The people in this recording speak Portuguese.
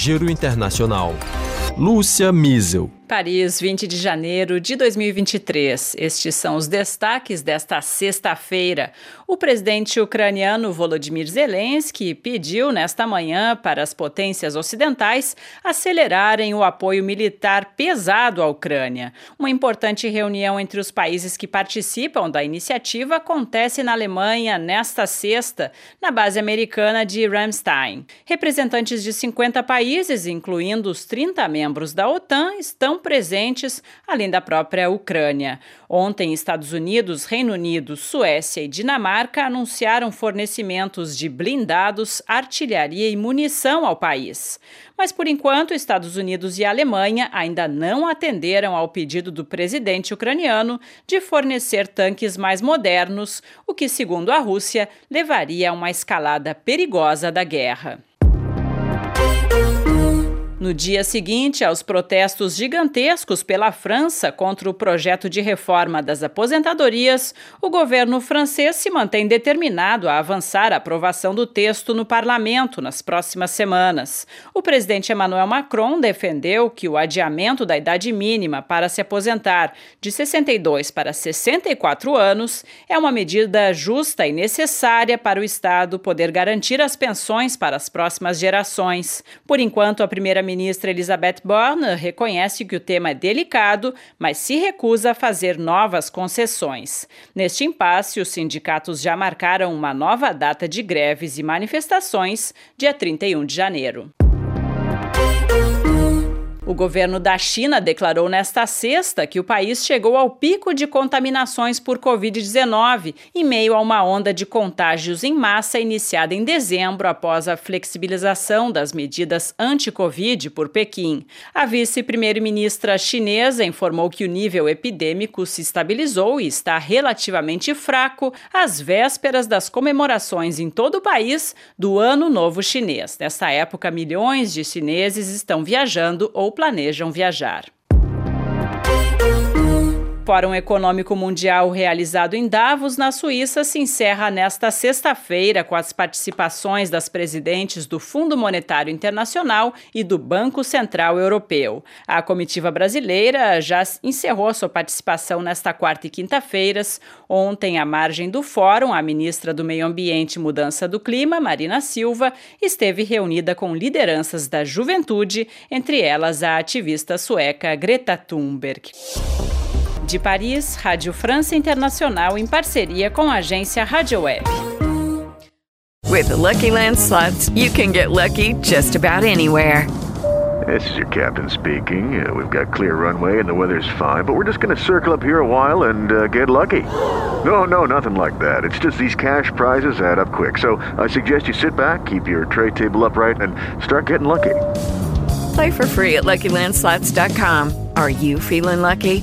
Giro Internacional. Lúcia Miesel. Paris, 20 de janeiro de 2023. Estes são os destaques desta sexta-feira. O presidente ucraniano Volodymyr Zelensky pediu nesta manhã para as potências ocidentais acelerarem o apoio militar pesado à Ucrânia. Uma importante reunião entre os países que participam da iniciativa acontece na Alemanha nesta sexta, na base americana de Ramstein. Representantes de 50 países, incluindo os 30 membros da OTAN, estão presentes, além da própria Ucrânia. Ontem, Estados Unidos, Reino Unido, Suécia e Dinamarca anunciaram fornecimentos de blindados, artilharia e munição ao país. Mas, por enquanto, Estados Unidos e Alemanha ainda não atenderam ao pedido do presidente ucraniano de fornecer tanques mais modernos, o que, segundo a Rússia, levaria a uma escalada perigosa da guerra. No dia seguinte aos protestos gigantescos pela França contra o projeto de reforma das aposentadorias, o governo francês se mantém determinado a avançar a aprovação do texto no parlamento nas próximas semanas. O presidente Emmanuel Macron defendeu que o adiamento da idade mínima para se aposentar de 62 para 64 anos é uma medida justa e necessária para o Estado poder garantir as pensões para as próximas gerações. Por enquanto, a primeira ministra Elizabeth Borne reconhece que o tema é delicado, mas se recusa a fazer novas concessões. Neste impasse, os sindicatos já marcaram uma nova data de greves e manifestações, dia 31 de janeiro. O governo da China declarou nesta sexta que o país chegou ao pico de contaminações por Covid-19 em meio a uma onda de contágios em massa iniciada em dezembro após a flexibilização das medidas anti-Covid por Pequim. A vice-primeira-ministra chinesa informou que o nível epidêmico se estabilizou e está relativamente fraco às vésperas das comemorações em todo o país do Ano Novo Chinês. Nesta época, milhões de chineses estão viajando ou planejam viajar. Fórum Econômico Mundial realizado em Davos, na Suíça, se encerra nesta sexta-feira com as participações das presidentes do Fundo Monetário Internacional e do Banco Central Europeu. A comitiva brasileira já encerrou sua participação nesta quarta e quinta-feiras. Ontem, à margem do fórum, a ministra do Meio Ambiente e Mudança do Clima, Marina Silva, esteve reunida com lideranças da juventude, entre elas a ativista sueca Greta Thunberg. De Paris, Rádio França Internacional em parceria com a agência Rádio Web. With the Lucky Land slots, you can get lucky just about anywhere. This is your captain speaking. Uh, we've got clear runway and the weather's fine, but we're just going to circle up here a while and uh, get lucky. No, no, nothing like that. It's just these cash prizes add up quick. So I suggest you sit back, keep your tray table upright, and start getting lucky. Play for free at LuckyLandSlots.com. Are you feeling lucky?